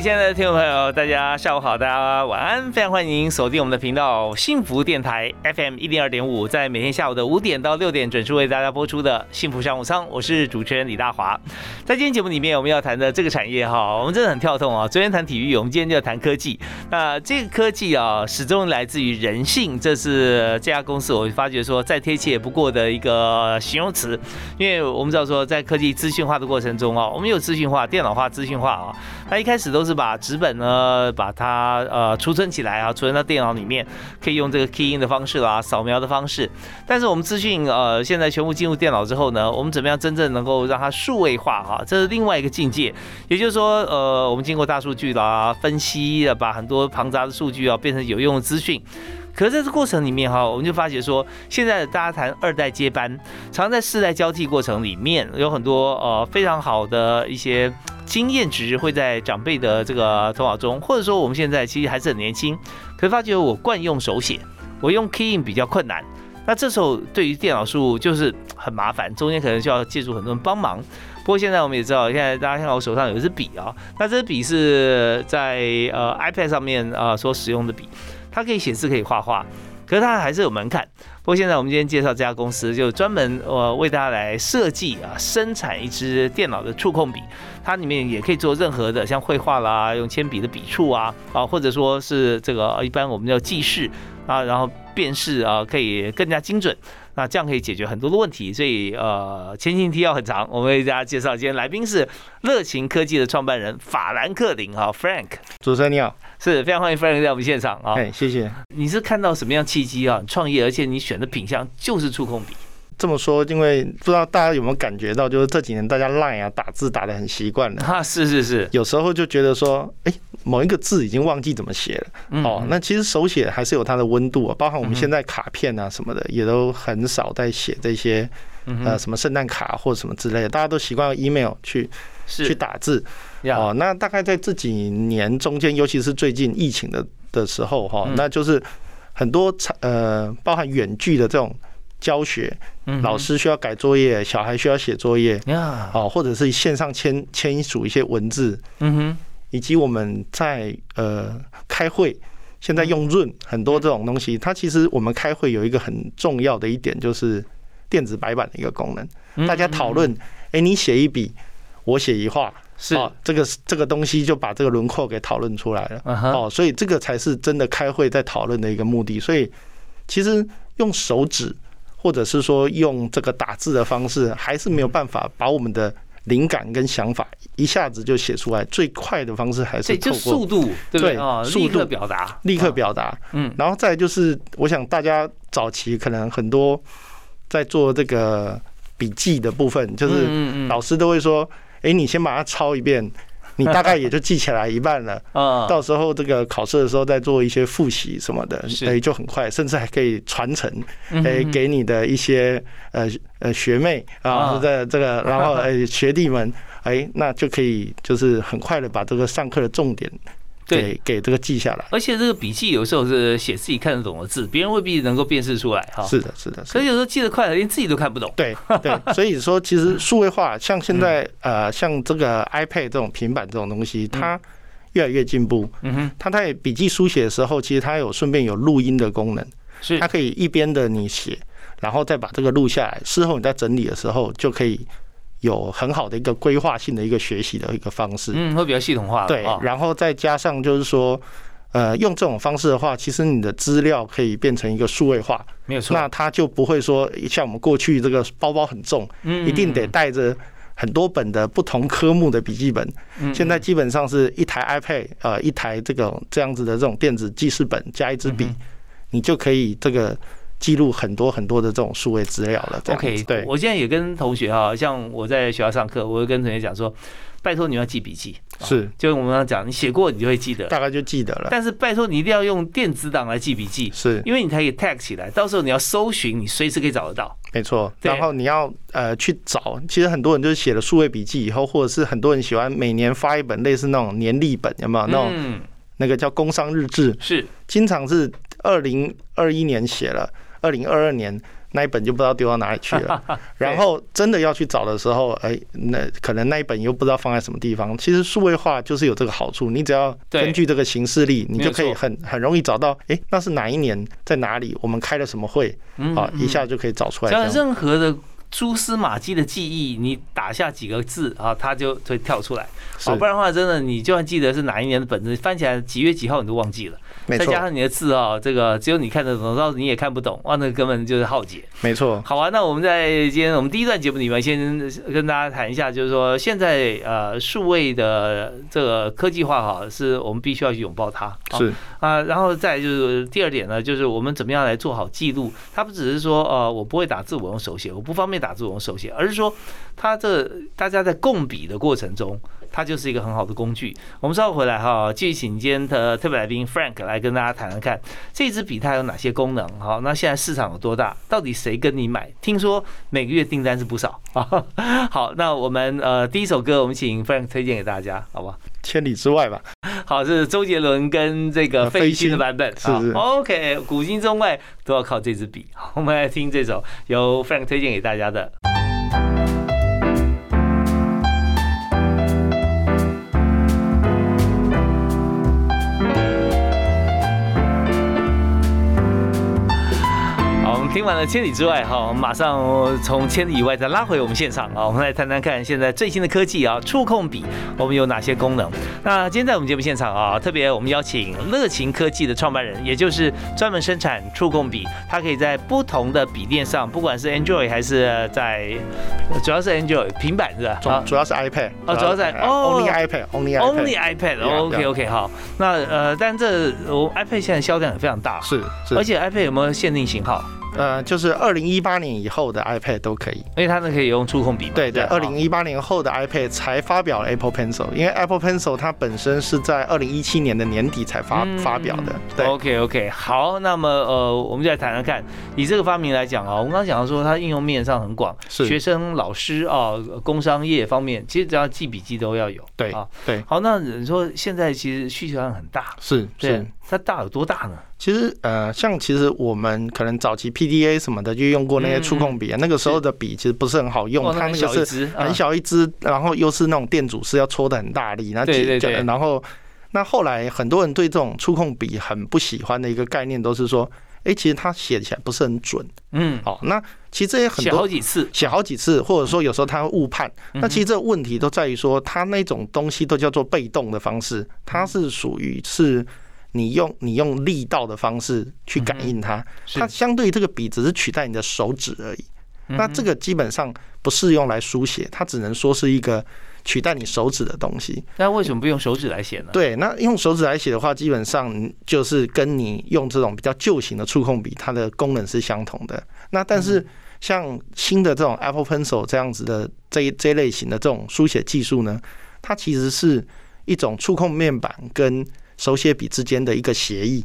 亲爱的听众朋友，大家下午好，大家晚安，非常欢迎锁定我们的频道幸福电台 FM 一零二点五，在每天下午的五点到六点准时为大家播出的幸福商务舱，我是主持人李大华。在今天节目里面，我们要谈的这个产业哈，我们真的很跳动啊。昨天谈体育，我们今天就要谈科技。那这个科技啊，始终来自于人性，这是这家公司我发觉说再贴切不过的一个形容词。因为我们知道说，在科技资讯化的过程中啊，我们有资讯化、电脑化、资讯化啊，那一开始都是是把纸本呢，把它呃储存起来啊，储存到电脑里面，可以用这个 key in 的方式啦，扫描的方式。但是我们资讯呃现在全部进入电脑之后呢，我们怎么样真正能够让它数位化哈？这是另外一个境界。也就是说，呃，我们经过大数据啦分析，把很多庞杂的数据啊变成有用的资讯。可是在这过程里面哈，我们就发觉说，现在大家谈二代接班，常常在世代交替过程里面，有很多呃非常好的一些经验值会在长辈的这个头脑中，或者说我们现在其实还是很年轻，可是发觉我惯用手写，我用 key in 比较困难。那这时候对于电脑输入就是很麻烦，中间可能需要借助很多人帮忙。不过现在我们也知道，现在大家看到我手上有一支笔啊，那这支笔是在呃 iPad 上面啊所使用的笔。它可以写字，可以画画，可是它还是有门槛。不过现在我们今天介绍这家公司，就专门呃为大家来设计啊生产一支电脑的触控笔，它里面也可以做任何的，像绘画啦，用铅笔的笔触啊，啊或者说是这个一般我们叫记事啊，然后辨识啊可以更加精准。那这样可以解决很多的问题，所以呃，前情提要很长，我们为大家介绍，今天来宾是乐勤科技的创办人法兰克林哈，Frank，主持人你好，是非常欢迎 Frank 在我们现场啊，哎，谢谢。你是看到什么样契机啊？创业，而且你选的品相就是触控笔。这么说，因为不知道大家有没有感觉到，就是这几年大家 Line 啊打字打的很习惯了啊，是是是，有时候就觉得说，哎，某一个字已经忘记怎么写了。哦。那其实手写还是有它的温度啊，包含我们现在卡片啊什么的，也都很少在写这些呃什么圣诞卡或者什么之类的，大家都习惯用 email 去去打字。哦。那大概在这几年中间，尤其是最近疫情的的时候哈，那就是很多呃包含远距的这种。教学，老师需要改作业，小孩需要写作业，哦，或者是线上签签署一些文字，嗯哼，以及我们在呃开会，现在用润很多这种东西，它其实我们开会有一个很重要的一点就是电子白板的一个功能，大家讨论，哎，你写一笔，我写一画，是。这个这个东西就把这个轮廓给讨论出来了，哦，所以这个才是真的开会在讨论的一个目的，所以其实用手指。或者是说用这个打字的方式，还是没有办法把我们的灵感跟想法一下子就写出来。最快的方式还是透过速度，对啊，速度表达，立刻表达。嗯，然后再就是，我想大家早期可能很多在做这个笔记的部分，就是老师都会说：“哎，你先把它抄一遍。”你大概也就记起来一半了，啊，到时候这个考试的时候再做一些复习什么的，哎，就很快，甚至还可以传承，哎，给你的一些呃呃学妹啊，这这个，然后 哎学弟们，哎，那就可以就是很快的把这个上课的重点。给给这个记下来，而且这个笔记有时候是写自己看得懂的字，别人未必能够辨识出来哈。是的，是的，所以有时候记得快了，连自己都看不懂。对对，所以说其实数位化，像现在呃，像这个 iPad 这种平板这种东西，它越来越进步。嗯哼，它在笔记书写的时候，其实它有顺便有录音的功能，是它可以一边的你写，然后再把这个录下来，事后你在整理的时候就可以。有很好的一个规划性的一个学习的一个方式，嗯，会比较系统化。对，然后再加上就是说，呃，用这种方式的话，其实你的资料可以变成一个数位化，没有错。那它就不会说像我们过去这个包包很重，嗯，一定得带着很多本的不同科目的笔记本。嗯，现在基本上是一台 iPad，呃，一台这个这样子的这种电子记事本加一支笔，你就可以这个记录很多很多的这种数位资料了。OK，对，我现在也跟同学哈，像我在学校上课，我会跟同学讲说。拜托你要记笔记，是，就我们刚讲，你写过你就会记得，大概就记得了。但是拜托你一定要用电子档来记笔记，是，因为你才可以 tag 起来，到时候你要搜寻，你随时可以找得到。没错，然后你要呃去找，其实很多人就是写了数位笔记以后，或者是很多人喜欢每年发一本类似那种年历本，有没有那种那个叫工商日志？是，经常是二零二一年写了，二零二二年。那一本就不知道丢到哪里去了，然后真的要去找的时候，哎，那可能那一本又不知道放在什么地方。其实数位化就是有这个好处，你只要根据这个形式力，你就可以很很容易找到，哎，那是哪一年在哪里，我们开了什么会，啊，一下就可以找出来。像任何的蛛丝马迹的记忆，你打下几个字啊，它就会跳出来。啊，不然的话，真的你就算记得是哪一年的本子，翻起来几月几号你都忘记了。再加上你的字啊，这个只有你看得懂，到你也看不懂，哇，那根本就是浩劫。没错。好啊，那我们在今天我们第一段节目里面，先跟大家谈一下，就是说现在呃数位的这个科技化哈，是我们必须要去拥抱它。是啊，然后再就是第二点呢，就是我们怎么样来做好记录？它不只是说呃我不会打字，我用手写；我不方便打字，我用手写，而是说它这大家在共笔的过程中。它就是一个很好的工具。我们稍后回来哈，继续请今天的特别来宾 Frank 来跟大家谈谈看，这支笔它有哪些功能？好，那现在市场有多大？到底谁跟你买？听说每个月订单是不少啊。好，那我们呃第一首歌，我们请 Frank 推荐给大家，好吧？千里之外吧。好，这是周杰伦跟这个费玉清的版本。是是。OK，古今中外都要靠这支笔。我们来听这首由 Frank 推荐给大家的。听完了千里之外哈，我们马上从千里以外再拉回我们现场啊，我们来谈谈看现在最新的科技啊，触控笔。我们有哪些功能？那今天在我们节目现场啊，特别我们邀请乐勤科技的创办人，也就是专门生产触控笔，它可以在不同的笔电上，不管是 Android 还是在，主要是 Android 平板是吧？主主要是 iPad 哦，主要在 Only iPad，Only Only iPad，OK OK 好，那呃，但这我 iPad 现在销量也非常大，是是，而且 iPad 有没有限定型号？呃，就是二零一八年以后的 iPad 都可以，因为它呢可以用触控笔。对对，二零一八年后的 iPad 才发表了 Apple Pencil，因为 Apple Pencil 它本身是在二零一七年的年底才发发表的。对，OK OK，好，那么呃，我们就来谈谈看，以这个发明来讲啊，我们刚刚讲到说它应用面上很广，学生、老师啊，工商业方面，其实只要记笔记都要有。对啊，对。好，那你说现在其实需求量很大，是是。它大有多大呢？其实，呃，像其实我们可能早期 PDA 什么的就用过那些触控笔，那个时候的笔其实不是很好用，它那个是很小一支，然后又是那种电阻是要戳的很大力，那对对对，然后那后来很多人对这种触控笔很不喜欢的一个概念都是说，哎，其实它写起来不是很准，嗯，好，那其实这些很多写好几次，写好几次，或者说有时候它会误判，那其实这个问题都在于说，它那种东西都叫做被动的方式，它是属于是。你用你用力道的方式去感应它，它相对于这个笔只是取代你的手指而已。那这个基本上不适用来书写，它只能说是一个取代你手指的东西。那为什么不用手指来写呢？对，那用手指来写的话，基本上就是跟你用这种比较旧型的触控笔，它的功能是相同的。那但是像新的这种 Apple Pencil 这样子的这这类型的这种书写技术呢，它其实是一种触控面板跟手写笔之间的一个协议，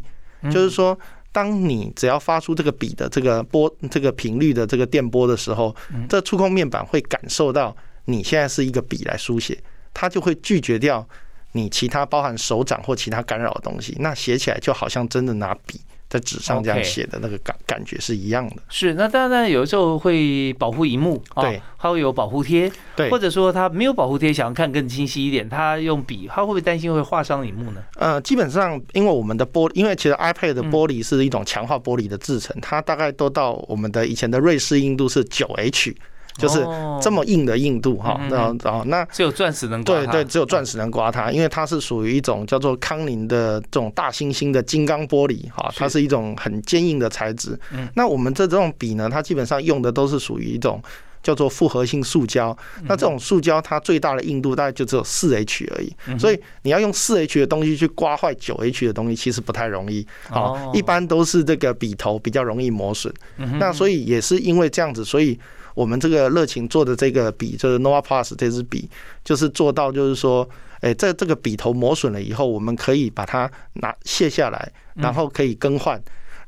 就是说，当你只要发出这个笔的这个波、这个频率的这个电波的时候，这触控面板会感受到你现在是一个笔来书写，它就会拒绝掉你其他包含手掌或其他干扰的东西，那写起来就好像真的拿笔。在纸上这样写的那个感感觉是一样的。是，那当然有时候会保护荧幕，对，它会有保护贴，对，或者说它没有保护贴，想要看更清晰一点，它用笔，它会不会担心会划伤荧幕呢？呃，基本上，因为我们的玻，因为其实 iPad 的玻璃是一种强化玻璃的制成，它大概都到我们的以前的瑞士硬度是九 H。就是这么硬的硬度哈，然后然后那只有钻石能刮对对，只有钻石能刮它，因为它是属于一种叫做康宁的这种大猩猩的金刚玻璃哈，它是一种很坚硬的材质。那我们这这种笔呢，它基本上用的都是属于一种叫做复合性塑胶。那这种塑胶它最大的硬度大概就只有四 H 而已，所以你要用四 H 的东西去刮坏九 H 的东西，其实不太容易。好，一般都是这个笔头比较容易磨损。那所以也是因为这样子，所以我们这个热情做的这个笔就是 Nova Plus 这支笔，就是做到就是说。哎，在这个笔头磨损了以后，我们可以把它拿卸下来，然后可以更换，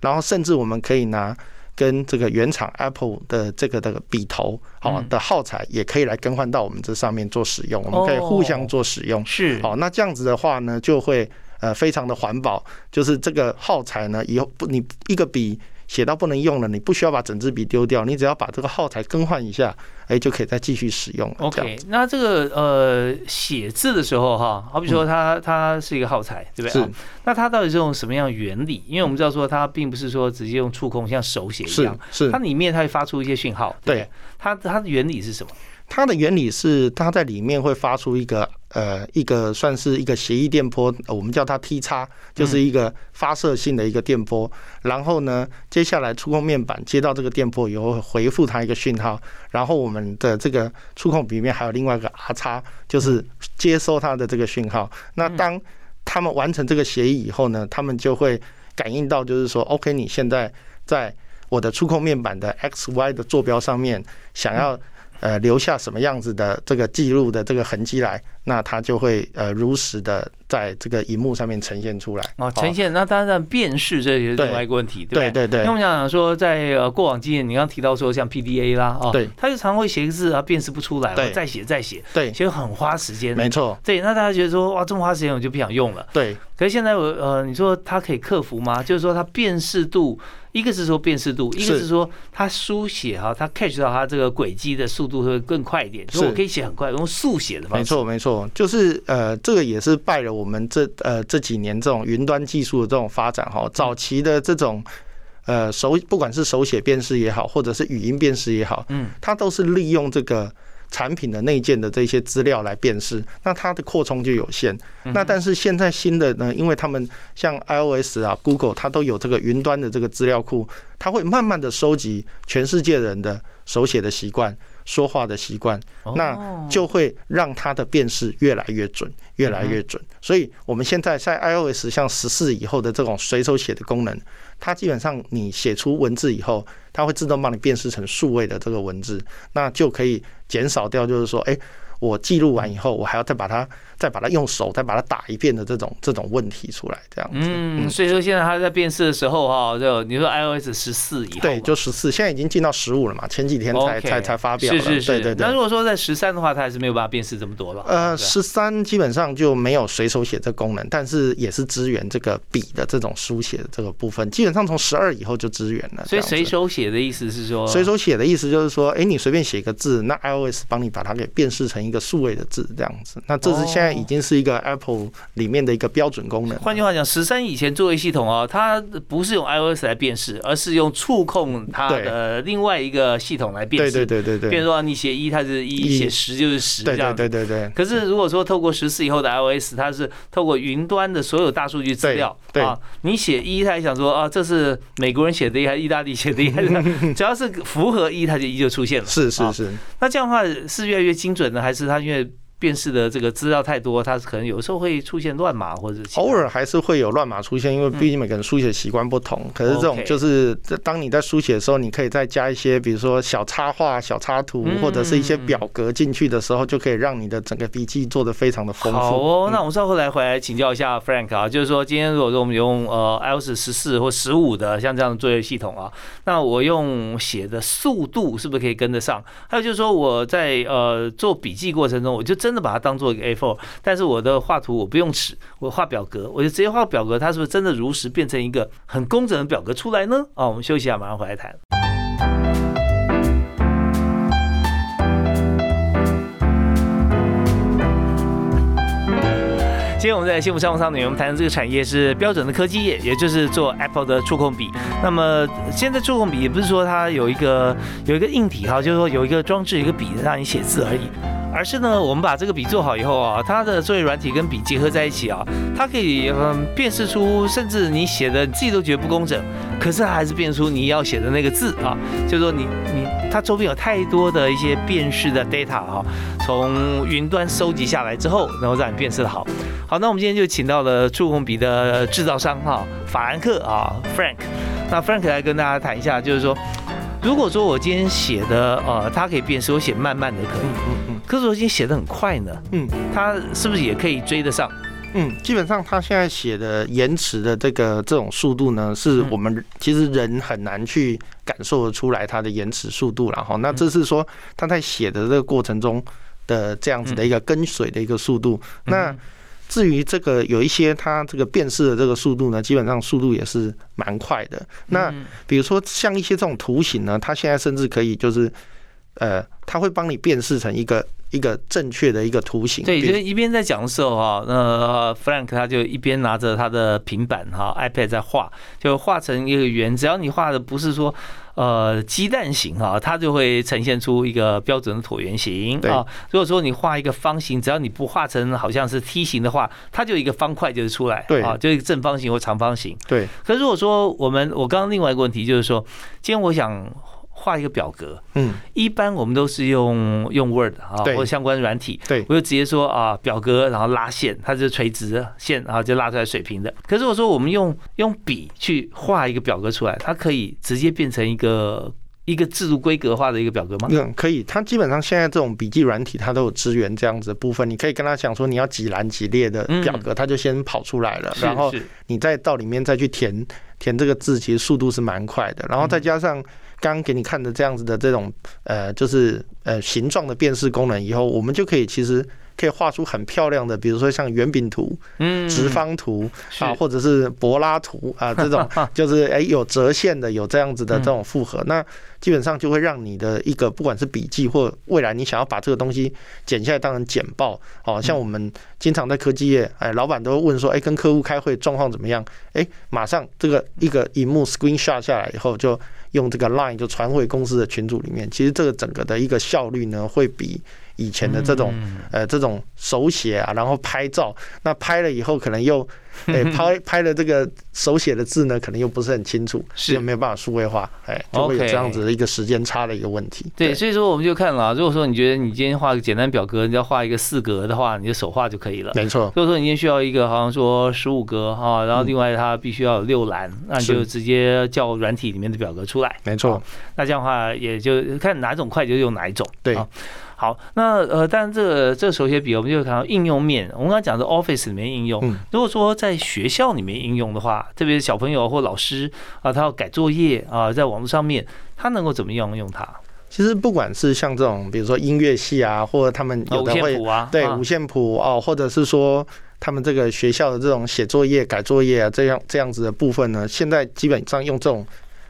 然后甚至我们可以拿跟这个原厂 Apple 的这个这个笔头好的耗材，也可以来更换到我们这上面做使用，我们可以互相做使用。是，好，那这样子的话呢，就会呃非常的环保，就是这个耗材呢，以后不你一个笔。写到不能用了，你不需要把整支笔丢掉，你只要把这个耗材更换一下，哎，就可以再继续使用。OK，那这个呃写字的时候哈，好比说它它是一个耗材，对不对？是。那它到底是用什么样原理？因为我们知道说它并不是说直接用触控像手写一样，是它里面它会发出一些讯号。对，它它的原理是什么？它的原理是，它在里面会发出一个呃一个算是一个协议电波，我们叫它 T 叉，就是一个发射性的一个电波。然后呢，接下来触控面板接到这个电波以后，回复它一个讯号。然后我们的这个触控笔面还有另外一个 R 叉，就是接收它的这个讯号。那当他们完成这个协议以后呢，他们就会感应到，就是说，OK，你现在在我的触控面板的 X Y 的坐标上面想要。呃，留下什么样子的这个记录的这个痕迹来，那它就会呃如实的在这个荧幕上面呈现出来。哦，呈现那当然辨识这也是另外一个问题，对对对。因为我们讲说，在呃过往经验，你刚刚提到说像 PDA 啦，哦，对，他就常会写个字啊，辨识不出来，再写再写，对，其实很花时间。没错，对，那大家觉得说哇，这么花时间，我就不想用了。对，可是现在我呃，你说它可以克服吗？就是说它辨识度。一个是说辨识度，一个是说它书写哈，它 catch 到它这个轨迹的速度会更快一点，所以我可以写很快，用速写的方式。没错，没错，就是呃，这个也是拜了我们这呃这几年这种云端技术的这种发展哈。早期的这种呃手，不管是手写辨识也好，或者是语音辨识也好，嗯，它都是利用这个。产品的内建的这些资料来辨识，那它的扩充就有限。那但是现在新的呢，因为他们像 iOS 啊、Google，它都有这个云端的这个资料库，它会慢慢的收集全世界人的手写的习惯、说话的习惯，那就会让它的辨识越来越准、越来越准。所以我们现在在 iOS 像十四以后的这种随手写的功能。它基本上，你写出文字以后，它会自动帮你辨识成数位的这个文字，那就可以减少掉，就是说，哎，我记录完以后，我还要再把它。再把它用手再把它打一遍的这种这种问题出来，这样子。嗯，所以说现在它在辨识的时候哈，就你说 iOS 十四以后，对，就十四，现在已经进到十五了嘛，前几天才才才发表。是是是。对对对。那如果说在十三的话，它还是没有办法辨识这么多了。呃，十三基本上就没有随手写这功能，但是也是支援这个笔的这种书写的这个部分，基本上从十二以后就支援了。所以随手写的意思是说，随手写的意思就是说，哎，你随便写个字，那 iOS 帮你把它给辨识成一个数位的字，这样子。那这是现在已经是一个。Apple 里面的一个标准功能。换句话讲，十三以前作为系统啊，它不是用 iOS 来辨识，而是用触控它的另外一个系统来辨识。对对对对对。比如说你写一，它是一；写十就是十，这样。对对对对。可是如果说透过十四以后的 iOS，它是透过云端的所有大数据资料啊，你写一，它想说啊，这是美国人写的，还是意大利写的？只要是符合一，它就一就出现了。是是是。那这样的话是越来越精准呢，还是他因为？辨识的这个资料太多，它可能有时候会出现乱码，或者偶尔还是会有乱码出现，因为毕竟每个人书写习惯不同。可是这种就是当你在书写的时候，你可以再加一些，比如说小插画、小插图，或者是一些表格进去的时候，就可以让你的整个笔记做的非常的丰富。好哦，那我们稍后来回来请教一下 Frank 啊，就是说今天如果说我们用呃 iOS 十四或十五的像这样的作业系统啊，那我用写的速度是不是可以跟得上？还有就是说我在呃做笔记过程中，我就真的把它当做一个 A4，但是我的画图我不用尺，我画表格，我就直接画表格，它是不是真的如实变成一个很工整的表格出来呢？啊，我们休息一下，马上回来谈。今天我们在幸福商务舱里，我们谈的这个产业是标准的科技业，也就是做 Apple 的触控笔。那么现在触控笔也不是说它有一个有一个硬体哈，就是说有一个装置一个笔让你写字而已。而是呢，我们把这个笔做好以后啊，它的作业软体跟笔结合在一起啊，它可以嗯辨识出，甚至你写的你自己都觉得不工整，可是它还是辨出你要写的那个字啊，就是说你你它周边有太多的一些辨识的 data 啊，从云端收集下来之后，然后让你辨识的好。好，那我们今天就请到了触控笔的制造商哈，法兰克啊，Frank。那 Frank 来跟大家谈一下，就是说。如果说我今天写的呃，它可以辨识，我写慢慢的可以，嗯嗯，可是我今天写的很快呢，嗯，它是不是也可以追得上？嗯，基本上他现在写的延迟的这个这种速度呢，是我们其实人很难去感受得出来它的延迟速度了哈。那这是说他在写的这个过程中的这样子的一个跟随的一个速度。那至于这个有一些它这个辨识的这个速度呢，基本上速度也是蛮快的。那比如说像一些这种图形呢，它现在甚至可以就是，呃，它会帮你辨识成一个一个正确的一个图形。对，就是一边在讲的时候哈，那 Frank 他就一边拿着他的平板哈 iPad 在画，就画成一个圆。只要你画的不是说。呃，鸡蛋形啊，它就会呈现出一个标准的椭圆形啊。如果说你画一个方形，只要你不画成好像是梯形的话，它就一个方块就是出来，对啊，就一个正方形或长方形。对。可如果说我们，我刚刚另外一个问题就是说，今天我想。画一个表格，嗯，一般我们都是用用 Word 啊，或者相关软体，对，我就直接说啊，表格，然后拉线，它是垂直线，然后就拉出来水平的。可是我说我们用用笔去画一个表格出来，它可以直接变成一个一个制度规格化的一个表格吗？嗯，可以。它基本上现在这种笔记软体，它都有支援这样子的部分。你可以跟他讲说你要几栏几列的表格，它就先跑出来了，然后你再到里面再去填填这个字，其实速度是蛮快的。然后再加上。刚给你看的这样子的这种呃，就是呃形状的辨识功能以后，我们就可以其实可以画出很漂亮的，比如说像圆饼图、嗯，直方图啊，或者是柏拉图啊这种，就是哎有折线的，有这样子的这种复合，那基本上就会让你的一个不管是笔记或未来你想要把这个东西剪下来当成简报，哦，像我们经常在科技业，哎，老板都会问说，哎，跟客户开会状况怎么样？哎，马上这个一个荧幕 screen shot 下来以后就。用这个 Line 就传回公司的群组里面，其实这个整个的一个效率呢，会比以前的这种呃这种手写啊，然后拍照，那拍了以后可能又。哎，拍拍的这个手写的字呢，可能又不是很清楚，是没有办法数位化，哎，就会有这样子的一个时间差的一个问题。对，所以说我们就看了，如果说你觉得你今天画个简单表格，你要画一个四格的话，你就手画就可以了。没错。如果说你今天需要一个好像说十五格哈，然后另外它必须要有六栏，那你就直接叫软体里面的表格出来。没错。那这样的话，也就看哪种快就用哪一种。对。好，那呃，但这个这个手写笔，我们就看到应用面。我们刚刚讲的 Office 里面应用，如果说在学校里面应用的话，特别是小朋友或老师啊，他要改作业啊，在网络上面，他能够怎么样用它？其实不管是像这种，比如说音乐系啊，或者他们有的会对五线谱哦，或者是说他们这个学校的这种写作业、改作业啊，这样这样子的部分呢，现在基本上用这种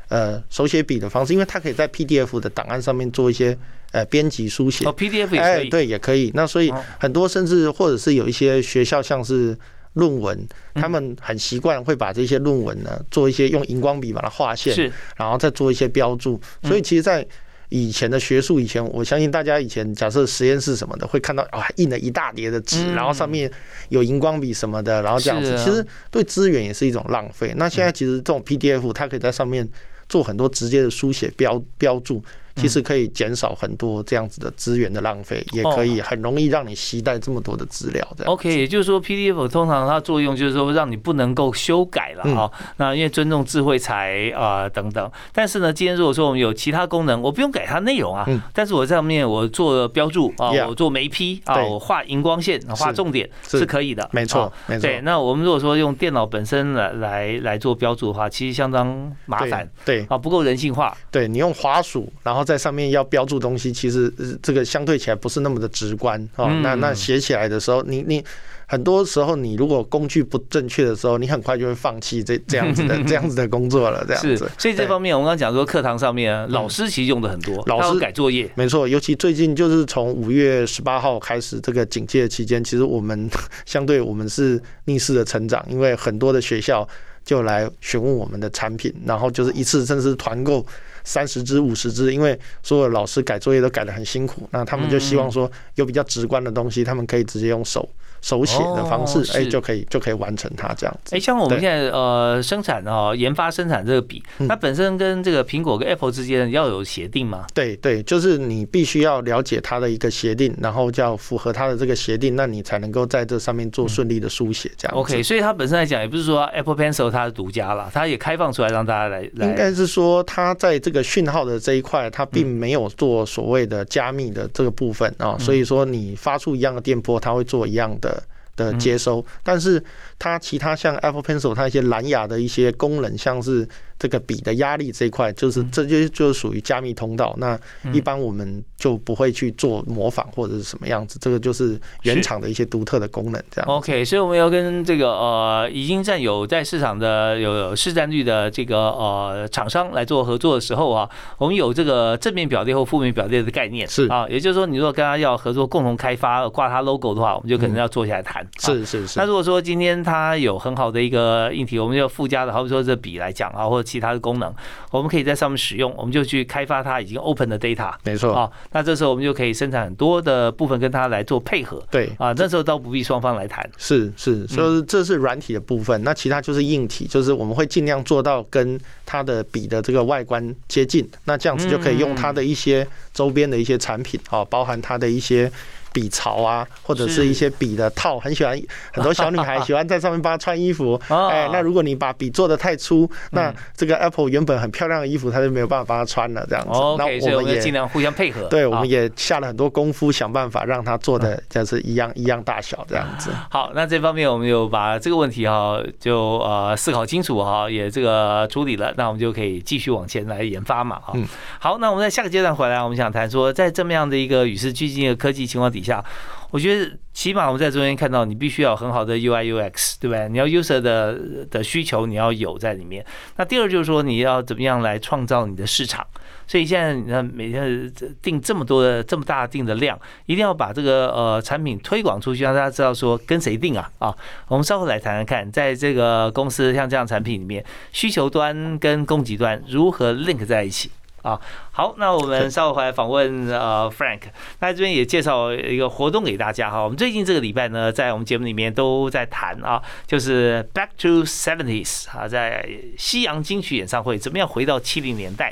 呃手写笔的方式，因为它可以在 PDF 的档案上面做一些。呃，编辑书写哦，PDF 也可以，对，也可以。那所以很多甚至或者是有一些学校，像是论文，他们很习惯会把这些论文呢做一些用荧光笔把它划线，是，然后再做一些标注。所以其实，在以前的学术以前，我相信大家以前假设实验室什么的，会看到啊印了一大叠的纸，然后上面有荧光笔什么的，然后这样子，其实对资源也是一种浪费。那现在其实这种 PDF，它可以在上面做很多直接的书写标标注。其实可以减少很多这样子的资源的浪费，也可以很容易让你携带这么多的资料。OK，也就是说，PDF 通常它作用就是说让你不能够修改了哈。那因为尊重智慧财啊等等。但是呢，今天如果说我们有其他功能，我不用改它内容啊，但是我在上面我做标注啊，我做眉批啊，我画荧光线、画重点是可以的。没错，没错。对，那我们如果说用电脑本身来来来做标注的话，其实相当麻烦。对啊，不够人性化。对你用滑鼠，然后。在上面要标注东西，其实这个相对起来不是那么的直观哦。那那写起来的时候，你你很多时候你如果工具不正确的时候，你很快就会放弃这这样子的 这样子的工作了。这样子，所以这方面我刚刚讲说，课堂上面老师其实用的很多，老师改作业，没错。尤其最近就是从五月十八号开始这个警戒期间，其实我们 相对我们是逆势的成长，因为很多的学校就来询问我们的产品，然后就是一次甚至是团购。三十支、五十支，因为所有老师改作业都改得很辛苦，那他们就希望说有比较直观的东西，他们可以直接用手。手写的方式，哎，就可以就可以完成它这样子。哎，像我们现在呃生产哦，研发生产这个笔，它本身跟这个苹果跟 Apple 之间要有协定吗？对对，就是你必须要了解它的一个协定，然后叫符合它的这个协定，那你才能够在这上面做顺利的书写这样。OK，所以它本身来讲，也不是说 Apple Pencil 它是独家了，它也开放出来让大家来。应该是说，它在这个讯号的这一块，它并没有做所谓的加密的这个部分啊，所以说你发出一样的电波，它会做一样的。的接收，但是它其他像 Apple Pencil，它一些蓝牙的一些功能，像是。这个笔的压力这一块，就是这就就属于加密通道。那一般我们就不会去做模仿或者是什么样子，这个就是原厂的一些独特的功能。这样。OK，所以我们要跟这个呃已经占有在市场的有市占率的这个呃厂商来做合作的时候啊，我们有这个正面表列或负面表列的概念。是啊，也就是说，你如果跟他要合作共同开发挂他 logo 的话，我们就可能要坐下来谈。是是是。那如果说今天他有很好的一个硬体，我们要附加的，好比说这笔来讲啊，或者其他的功能，我们可以在上面使用，我们就去开发它已经 open 的 data，没错啊。那这时候我们就可以生产很多的部分跟它来做配合，对啊。那时候倒不必双方来谈，是是，所以这是软体的部分，那其他就是硬体，就是我们会尽量做到跟它的笔的这个外观接近，那这样子就可以用它的一些周边的一些产品啊，包含它的一些。笔槽啊，或者是一些笔的套，很喜欢很多小女孩喜欢在上面帮她穿衣服。哎，那如果你把笔做的太粗，那这个 Apple 原本很漂亮的衣服，它就没有办法帮她穿了。这样子，那我们也尽量互相配合。对，我们也下了很多功夫，想办法让它做的就是一样一样大小这样子。好，那这方面我们就把这个问题哈，就呃思考清楚哈，也这个处理了，那我们就可以继续往前来研发嘛。哈，好，那我们在下个阶段回来，我们想谈说，在这么样的一个与时俱进的科技情况底下。下，我觉得起码我们在中间看到，你必须要很好的 UI UX，对不对？你要 user 的的需求你要有在里面。那第二就是说，你要怎么样来创造你的市场？所以现在你看，每天定这么多的这么大定的量，一定要把这个呃产品推广出去，让大家知道说跟谁定啊啊！我们稍后来谈谈看，在这个公司像这样产品里面，需求端跟供给端如何 link 在一起。啊，好，那我们稍后回来访问呃 Frank，那这边也介绍一个活动给大家哈。我们最近这个礼拜呢，在我们节目里面都在谈啊，就是 Back to Seventies 啊，在西洋金曲演唱会怎么样回到七零年代？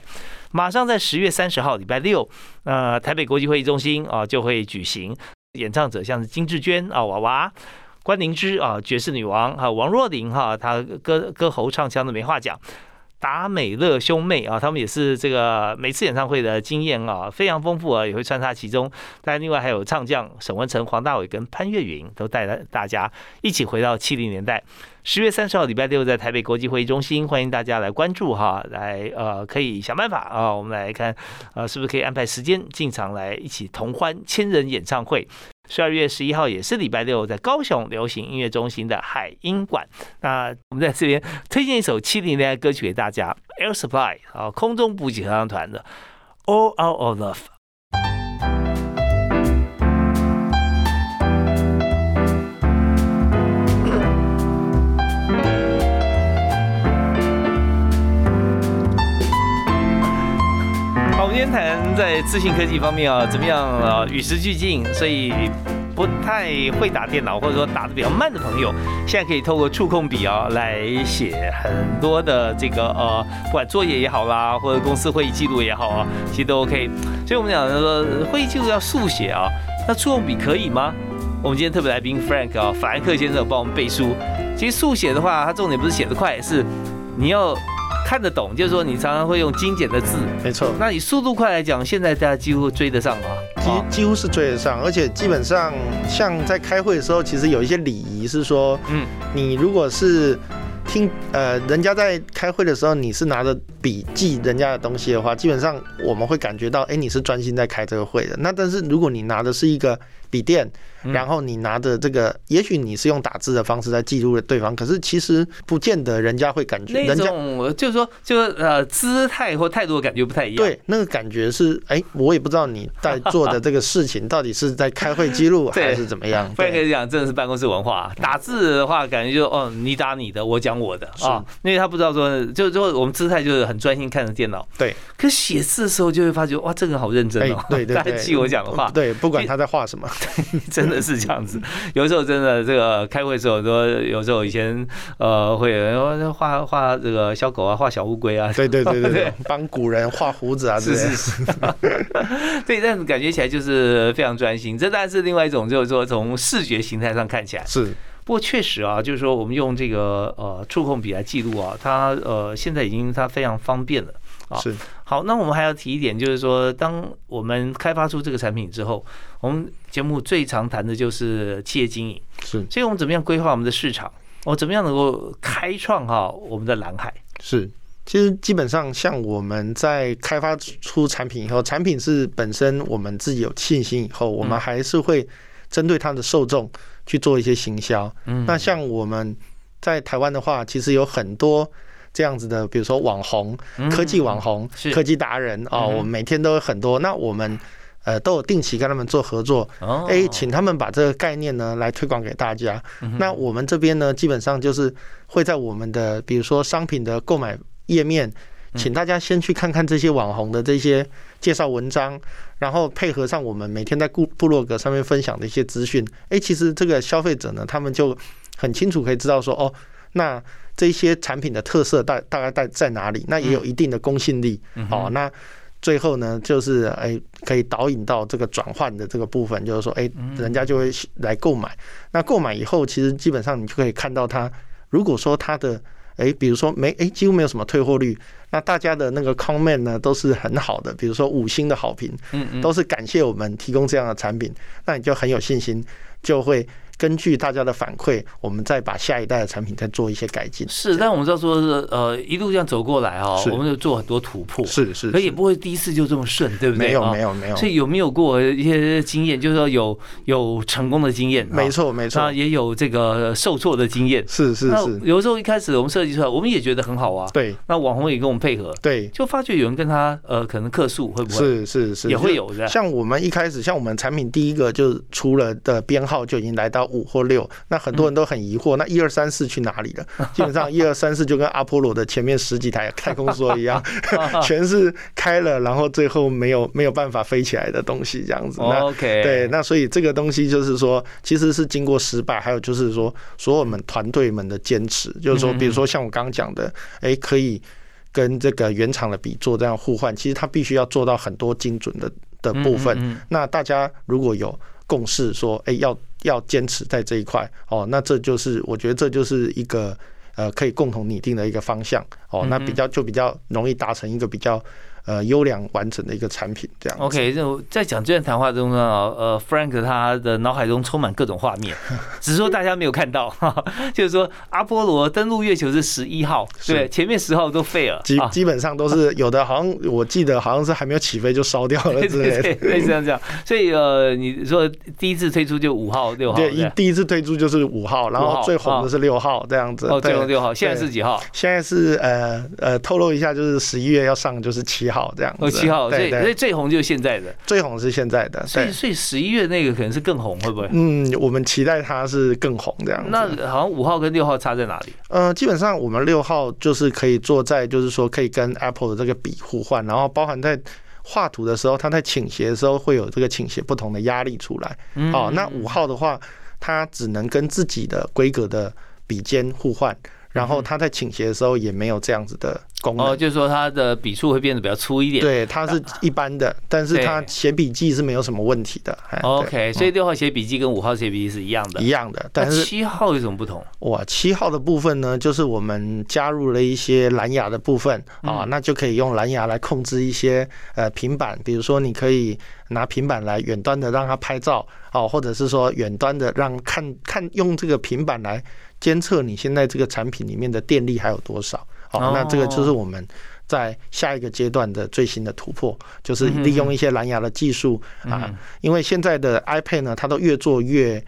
马上在十月三十号礼拜六，呃，台北国际会议中心啊就会举行，演唱者像是金志娟啊、娃娃、关宁之啊、爵士女王哈、王若琳哈，她歌歌喉唱腔都没话讲。达美乐兄妹啊，他们也是这个每次演唱会的经验啊非常丰富啊，也会穿插其中。但另外还有唱将沈文成、黄大炜跟潘越云都带着大家一起回到七零年代。十月三十号礼拜六在台北国际会议中心，欢迎大家来关注哈，来呃可以想办法啊，我们来看呃是不是可以安排时间进场来一起同欢千人演唱会。十二月十一号也是礼拜六，在高雄流行音乐中心的海音馆。那我们在这边推荐一首七零年代歌曲给大家，Air Supply 啊，空中补给合唱团的《All Out of Love》。天谈在资讯科技方面啊，怎么样啊，与时俱进，所以。不太会打电脑，或者说打的比较慢的朋友，现在可以透过触控笔啊来写很多的这个呃，不管作业也好啦，或者公司会议记录也好啊，其实都 OK。所以我们讲说会议记录要速写啊，那触控笔可以吗？我们今天特别来宾 Frank 啊，法兰克先生帮我们背书。其实速写的话，它重点不是写得快，是你要。看得懂，就是说你常常会用精简的字，没错。那以速度快来讲，现在大家几乎追得上吗？几几乎是追得上，而且基本上像在开会的时候，其实有一些礼仪是说，嗯，你如果是听呃人家在开会的时候，你是拿着笔记人家的东西的话，基本上我们会感觉到，哎，你是专心在开这个会的。那但是如果你拿的是一个笔电。然后你拿着这个，也许你是用打字的方式在记录了对方，可是其实不见得人家会感觉。那种就是说，就呃姿态或态度的感觉不太一样。对，那个感觉是，哎，我也不知道你在做的这个事情到底是在开会记录 还是怎么样。不然可以讲，真的是办公室文化。打字的话，感觉就哦，你打你的，我讲我的啊，因为他不知道说，就就我们姿态就是很专心看着电脑。对。可写字的时候就会发觉，哇，这个人好认真哦。对对对。他 记我讲的话。对，不管他在画什么，真的是这样子。有时候真的这个开会的时候，说有时候以前呃会有人画画这个小狗啊，画小乌龟啊，对对对对对，帮古人画胡子啊，是是是，对，但感觉起来就是非常专心。这当然是另外一种，就是说从视觉形态上看起来是。不过确实啊，就是说我们用这个呃触控笔来记录啊，它呃现在已经它非常方便了啊。是。好，那我们还要提一点，就是说当我们开发出这个产品之后，我们节目最常谈的就是企业经营。是。所以我们怎么样规划我们的市场？我怎么样能够开创哈我们的蓝海？是。其实基本上，像我们在开发出产品以后，产品是本身我们自己有信心以后，我们还是会针对它的受众去做一些行销。嗯。那像我们在台湾的话，其实有很多这样子的，比如说网红、科技网红、科技达人哦，我们每天都有很多。那我们呃都有定期跟他们做合作，哎，请他们把这个概念呢来推广给大家。那我们这边呢，基本上就是会在我们的比如说商品的购买。页面，请大家先去看看这些网红的这些介绍文章，然后配合上我们每天在部部落格上面分享的一些资讯。哎，其实这个消费者呢，他们就很清楚可以知道说，哦，那这些产品的特色大大概在在哪里？那也有一定的公信力。哦，那最后呢，就是哎，可以导引到这个转换的这个部分，就是说，哎，人家就会来购买。那购买以后，其实基本上你就可以看到它，如果说它的。哎，比如说没哎，几乎没有什么退货率。那大家的那个 comment 呢，都是很好的，比如说五星的好评，嗯嗯，都是感谢我们提供这样的产品，那你就很有信心，就会。根据大家的反馈，我们再把下一代的产品再做一些改进。是，但我们知道说是呃一路这样走过来哦，我们就做很多突破。是是，可也不会第一次就这么顺，对不对？没有没有没有。所以有没有过一些经验，就是说有有成功的经验？没错没错。也有这个受挫的经验。是是是。有时候一开始我们设计出来，我们也觉得很好啊。对。那网红也跟我们配合。对。就发觉有人跟他呃可能客诉会不会？是是是。也会有的。像我们一开始，像我们产品第一个就出了的编号就已经来到五或六。那很多人都很疑惑，那一二三四去哪里了？基本上 一二三四就跟阿波罗的前面十几台太空梭一样，全是开了，然后最后没有没有办法飞起来的东西，这样子。OK，对，那所以这个东西就是说，其实是经过失败，还有就是说，所有我们团队们的坚持，就是说，比如说像我刚刚讲的，哎，可以跟这个原厂的比做这样互换，其实它必须要做到很多精准的的部分。那大家如果有共识，说，哎，要。要坚持在这一块哦，那这就是我觉得这就是一个呃可以共同拟定的一个方向哦，那比较就比较容易达成一个比较。呃，优良完整的一个产品，这样。OK，就在讲这段谈话中呢，呃，Frank 他的脑海中充满各种画面，只是说大家没有看到，就是说阿波罗登陆月球是十一号，对，前面十号都废了，基基本上都是 有的，好像我记得好像是还没有起飞就烧掉了之类的，类似这样。所以呃，你说第一次推出就五号、六号，对，一第一次推出就是五号，然后最红的是六号这样子。哦，最红六号，现在是几号？现在是呃呃，透露一下，就是十一月要上就是七号。这样，哦，七号，所以所以最红就是现在的，最红是现在的，所以所以十一月那个可能是更红，会不会？嗯，我们期待它是更红这样。那好像五号跟六号差在哪里？呃，基本上我们六号就是可以坐在，就是说可以跟 Apple 的这个笔互换，然后包含在画图的时候，它在倾斜的时候会有这个倾斜不同的压力出来。哦，那五号的话，它只能跟自己的规格的笔尖互换。然后它在倾斜的时候也没有这样子的功能，哦，就是说它的笔触会变得比较粗一点。对，它是一般的，但是它写笔记是没有什么问题的。OK，所以六号写笔记跟五号写笔记是一样的，一样的。但是七号有什么不同？哇，七号的部分呢，就是我们加入了一些蓝牙的部分啊，那就可以用蓝牙来控制一些呃平板，比如说你可以拿平板来远端的让它拍照哦，或者是说远端的让看看用这个平板来。监测你现在这个产品里面的电力还有多少？好，那这个就是我们在下一个阶段的最新的突破，就是利用一些蓝牙的技术啊，因为现在的 iPad 呢，它都越做越。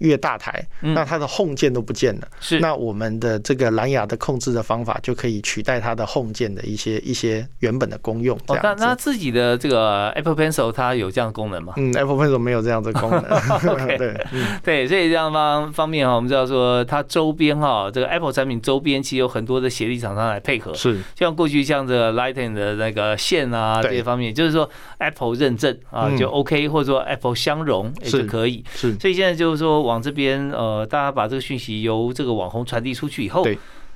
越大台，那它的 home 键都不见了。是，那我们的这个蓝牙的控制的方法就可以取代它的 home 键的一些一些原本的功用。哦，那那自己的这个 Apple Pencil 它有这样的功能吗？嗯，Apple Pencil 没有这样的功能。对，对，所以这样方方面哈，我们知道说它周边哈，这个 Apple 产品周边其实有很多的协力厂商来配合。是，像过去像这个 Lightning 的那个线啊这些方面，就是说 Apple 认证啊就 OK，或者说 Apple 相容也是可以。是，所以现在就是说往这边呃。呃，大家把这个讯息由这个网红传递出去以后，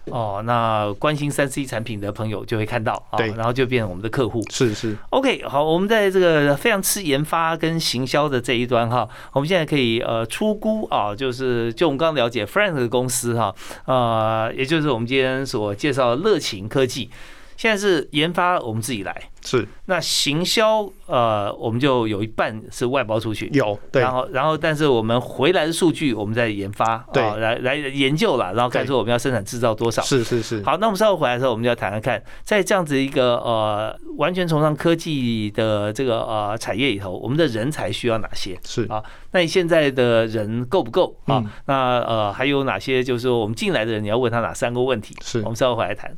哦，那关心三 C 产品的朋友就会看到啊，然后就变成我们的客户。是是，OK，好，我们在这个非常吃研发跟行销的这一端哈，我们现在可以呃出估啊，就是就我们刚刚了解 Frank 的公司哈，呃，也就是我们今天所介绍的乐勤科技。现在是研发，我们自己来是。那行销，呃，我们就有一半是外包出去，有。对。然后，然后，但是我们回来的数据，我们在研发，对，来来研究了，然后看出我们要生产制造多少。是是是。好，那我们稍后回来的时候，我们就要谈谈看，在这样子一个呃完全崇尚科技的这个呃产业里头，我们的人才需要哪些？是啊。那你现在的人够不够啊？那呃还有哪些？就是说我们进来的人，你要问他哪三个问题？是。我们稍后回来谈。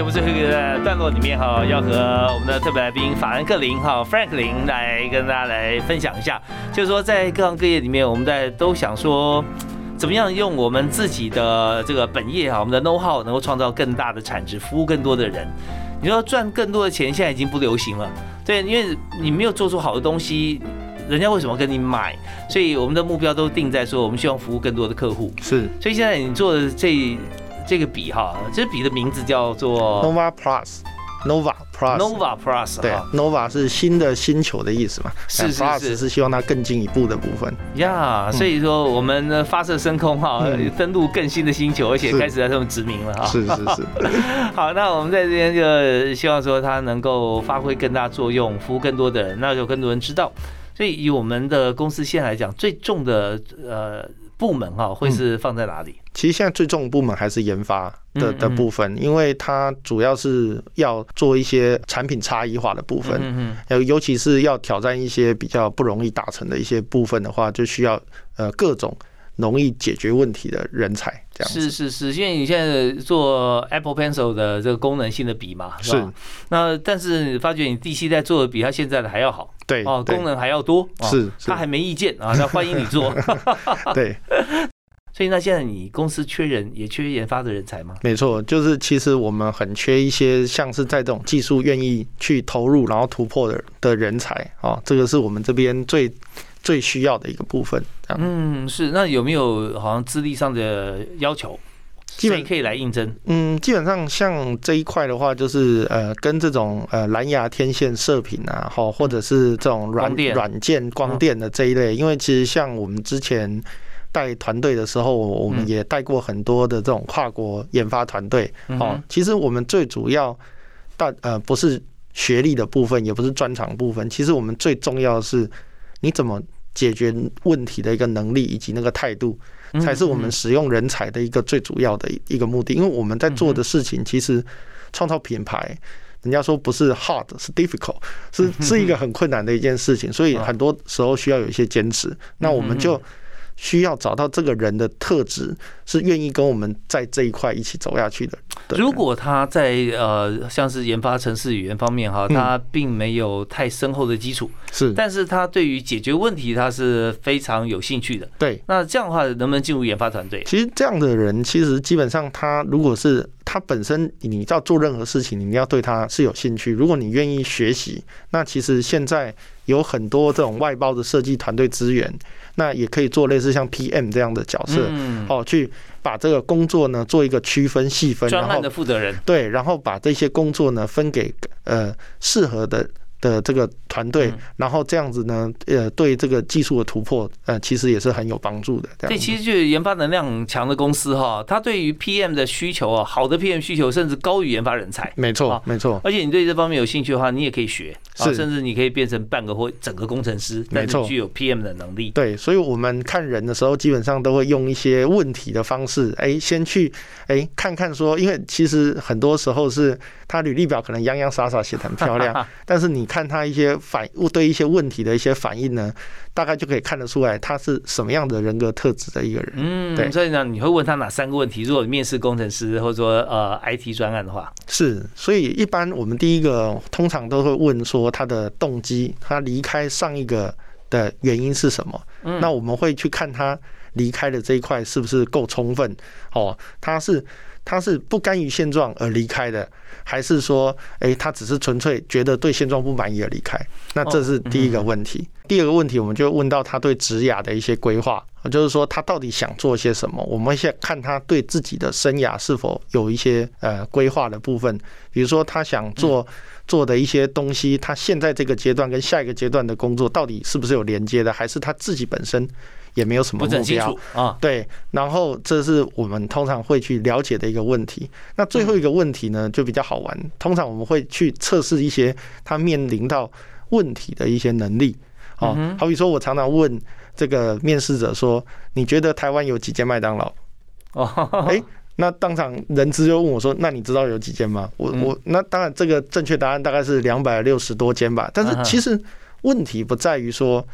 节目最后一个段落里面哈，要和我们的特别来宾法兰克林哈 Franklin 来跟大家来分享一下，就是说在各行各业里面，我们在都想说，怎么样用我们自己的这个本业哈，我们的 know how 能够创造更大的产值，服务更多的人。你说赚更多的钱，现在已经不流行了，对，因为你没有做出好的东西，人家为什么跟你买？所以我们的目标都定在说，我们希望服务更多的客户。是，所以现在你做的这。这个笔哈，这笔的名字叫做 Nova Plus，Nova Plus，Nova Plus，对，Nova 是新的星球的意思嘛？是是是，是希望它更进一步的部分。呀，所以说我们的发射升空哈，登陆更新的星球，而且开始在上面殖民了哈。是是是。好，那我们在这边就希望说它能够发挥更大作用，服务更多的人，那就更多人知道。所以以我们的公司现在来讲，最重的呃。部门哈会是放在哪里？其实现在最重的部门还是研发的的部分，因为它主要是要做一些产品差异化的部分，嗯嗯，尤其是要挑战一些比较不容易达成的一些部分的话，就需要呃各种容易解决问题的人才。这样是是是，因为你现在做 Apple Pencil 的这个功能性的笔嘛，是吧？那但是你发觉你第七代做的比它现在的还要好。对哦，功能还要多，是他还没意见啊，那欢迎你做。对，所以那现在你公司缺人，也缺研发的人才吗？没错，就是其实我们很缺一些像是在这种技术愿意去投入然后突破的的人才啊，这个是我们这边最最需要的一个部分。嗯，是那有没有好像资历上的要求？基本可以来应征。嗯，基本上像这一块的话，就是呃，跟这种呃蓝牙天线射频啊，好，或者是这种软软件光电的这一类。因为其实像我们之前带团队的时候，我们也带过很多的这种跨国研发团队。哦，其实我们最主要大呃不是学历的部分，也不是专长部分，其实我们最重要的是你怎么解决问题的一个能力以及那个态度。才是我们使用人才的一个最主要的一个目的，因为我们在做的事情，其实创造品牌，人家说不是 hard，是 difficult，是是一个很困难的一件事情，所以很多时候需要有一些坚持。那我们就。需要找到这个人的特质，是愿意跟我们在这一块一起走下去的。如果他在呃，像是研发城市语言方面哈，他并没有太深厚的基础，是，但是他对于解决问题他是非常有兴趣的。对，那这样的话能不能进入研发团队？其实这样的人，其实基本上他如果是他本身，你要做任何事情，你要对他是有兴趣。如果你愿意学习，那其实现在有很多这种外包的设计团队资源。那也可以做类似像 PM 这样的角色，哦，去把这个工作呢做一个区分细分，专案的负责人对，然后把这些工作呢分给呃适合的的这个团队，然后这样子呢，呃，对这个技术的突破，呃，其实也是很有帮助的。这其实就是研发能量强的公司哈，它对于 PM 的需求啊，好的 PM 需求甚至高于研发人才。没错，没错。而且你对这方面有兴趣的话，你也可以学，甚至你可以变成半个或整个工程师，但是具有 PM 的能力。对，所以我们看人的时候，基本上都会用一些问题的方式，哎，先去哎看看说，因为其实很多时候是他履历表可能洋洋洒洒写的很漂亮，但是你看他一些反对一些问题的一些反应呢，大概就可以看得出来他是什么样的人格特质的一个人。嗯，对。所以呢，你会问他哪三个问题？如果面试工程师或者说呃 IT 专案的话，是。所以一般我们第一个通常都会问说他的动机，他离开上一个的原因是什么？嗯，那我们会去看他离开的这一块是不是够充分？哦，他是。他是不甘于现状而离开的，还是说，哎，他只是纯粹觉得对现状不满意而离开？那这是第一个问题。第二个问题，我们就问到他对职涯的一些规划，就是说他到底想做些什么？我们先看他对自己的生涯是否有一些呃规划的部分，比如说他想做做的一些东西，他现在这个阶段跟下一个阶段的工作到底是不是有连接的，还是他自己本身？也没有什么目标啊，对，然后这是我们通常会去了解的一个问题。那最后一个问题呢，就比较好玩。通常我们会去测试一些他面临到问题的一些能力啊，好比说我常常问这个面试者说：“你觉得台湾有几间麦当劳？”哦，哎，那当场人资就问我说：“那你知道有几间吗？”我我那当然这个正确答案大概是两百六十多间吧。但是其实问题不在于说。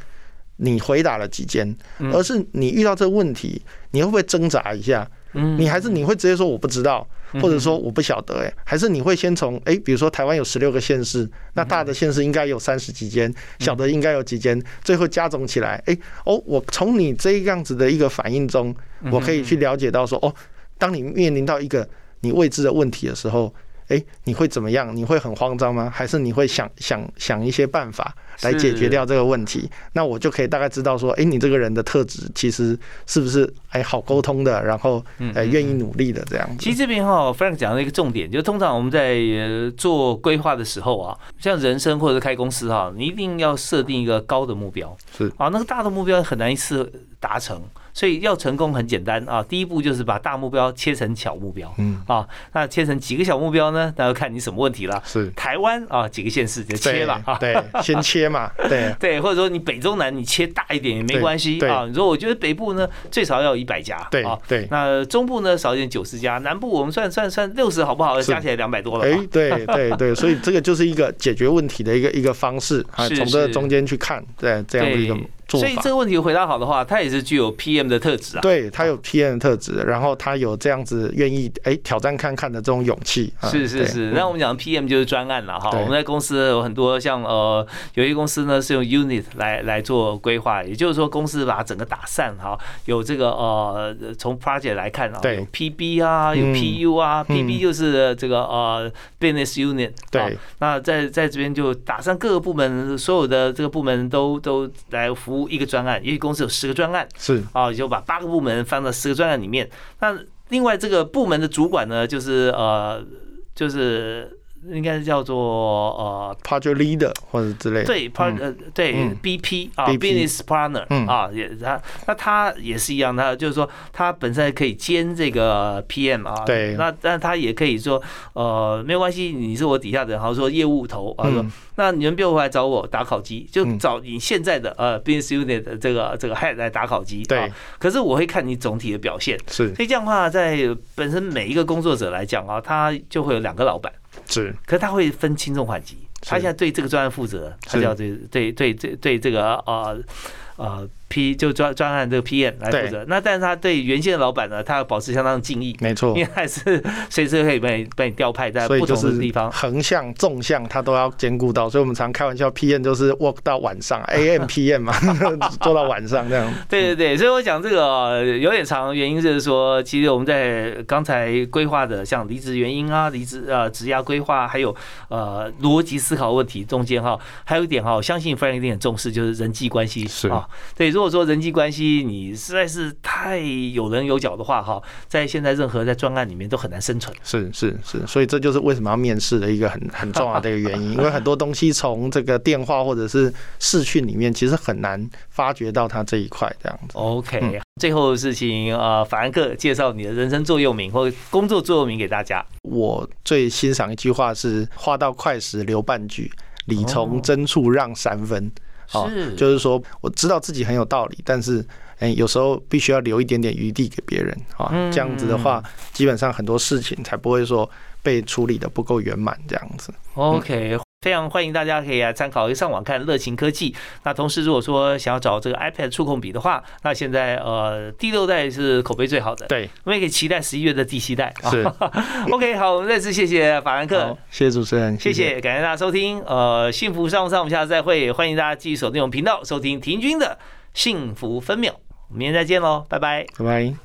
你回答了几间，而是你遇到这个问题，你会不会挣扎一下？你还是你会直接说我不知道，或者说我不晓得？哎，还是你会先从哎，比如说台湾有十六个县市，那大的县市应该有三十几间，小的应该有几间，最后加总起来，哎哦，我从你这样子的一个反应中，我可以去了解到说，哦，当你面临到一个你未知的问题的时候。哎，你会怎么样？你会很慌张吗？还是你会想想想一些办法来解决掉这个问题？那我就可以大概知道说，哎，你这个人的特质其实是不是哎好沟通的，然后呃愿意努力的这样子。其实这边哈，Frank 讲了一个重点，就通常我们在做规划的时候啊，像人生或者开公司哈，你一定要设定一个高的目标，是啊，那个大的目标很难一次达成。所以要成功很简单啊，第一步就是把大目标切成小目标，嗯啊，那切成几个小目标呢？那要看你什么问题了。是台湾啊，几个县市就切吧，对，先切嘛，对对，或者说你北中南你切大一点也没关系啊。你说我觉得北部呢最少要一百家，对啊，对，那中部呢少一点九十家，南部我们算算算六十好不好？加起来两百多了。哎，对对对，所以这个就是一个解决问题的一个一个方式啊，从这中间去看，对这样的一个。所以这个问题回答好的话，他也是具有 PM 的特质啊。对他有 PM 的特质，然后他有这样子愿意哎挑战看看的这种勇气。是是是，那我们讲 PM 就是专案了哈。我们在公司有很多像呃，有些公司呢是用 Unit 来来做规划，也就是说公司把整个打散哈，有这个呃从 Project 来看啊，有 PB 啊，有 PU 啊，PB 就是这个呃 Business Unit。对，那在在这边就打散各个部门，所有的这个部门都都来服。一个专案，因为公司有十个专案，是啊，就把八个部门放到十个专案里面。那另外这个部门的主管呢，就是呃，就是。应该是叫做呃，project leader 或者之类的。对，part 呃对，BP 啊，business partner 啊，也他那他也是一样，他就是说他本身可以兼这个 PM 啊。对。那但他也可以说呃没有关系，你是我底下的，好说业务头啊说，那你们别回来找我打烤鸡，就找你现在的呃 business unit 的这个这个 head 来打烤鸡。对。可是我会看你总体的表现。是。所以这样的话，在本身每一个工作者来讲啊，他就会有两个老板。是，可是他会分轻重缓急，他现在对这个专案负责，他就要对对对对对这个呃呃。P 就专专案这个 PM 来负责，那但是他对原先的老板呢，他要保持相当的敬意，没错，因为还是 随时可以被被你调派在不同的地方，横向纵向他都要兼顾到，所以我们常开玩笑，PM 就是 work 到晚上，AM PM 嘛，做到晚上这样。对对对，所以我讲这个有点长，原因就是说，其实我们在刚才规划的像离职原因啊，离职呃职涯规划，还有呃逻辑思考问题中间哈，还有一点哈，我相信 Frank 一定很重视，就是人际关系是啊，对。如果说人际关系你实在是太有棱有角的话，哈，在现在任何在专案里面都很难生存。是是是，所以这就是为什么要面试的一个很 很重要的一个原因，因为很多东西从这个电话或者是视讯里面，其实很难发掘到他这一块这样子。OK，最后是请呃法兰克介绍你的人生座右铭或工作座右铭给大家。我最欣赏一句话是“话到快时留半句，理从真处让三分”。哦，就是说我知道自己很有道理，但是哎，有时候必须要留一点点余地给别人啊。这样子的话，基本上很多事情才不会说被处理的不够圆满这样子。OK。非常欢迎大家可以来参考，上网看乐情科技。那同时，如果说想要找这个 iPad 触控笔的话，那现在呃第六代是口碑最好的。对，我们也可以期待十一月的第七代。是。OK，好，我们再次谢谢法兰克，谢谢主持人，谢谢，感谢大家收听。呃，幸福上上，我们下次再会。欢迎大家继续锁定我们频道，收听婷君的幸福分秒。明天再见喽，拜拜，拜拜。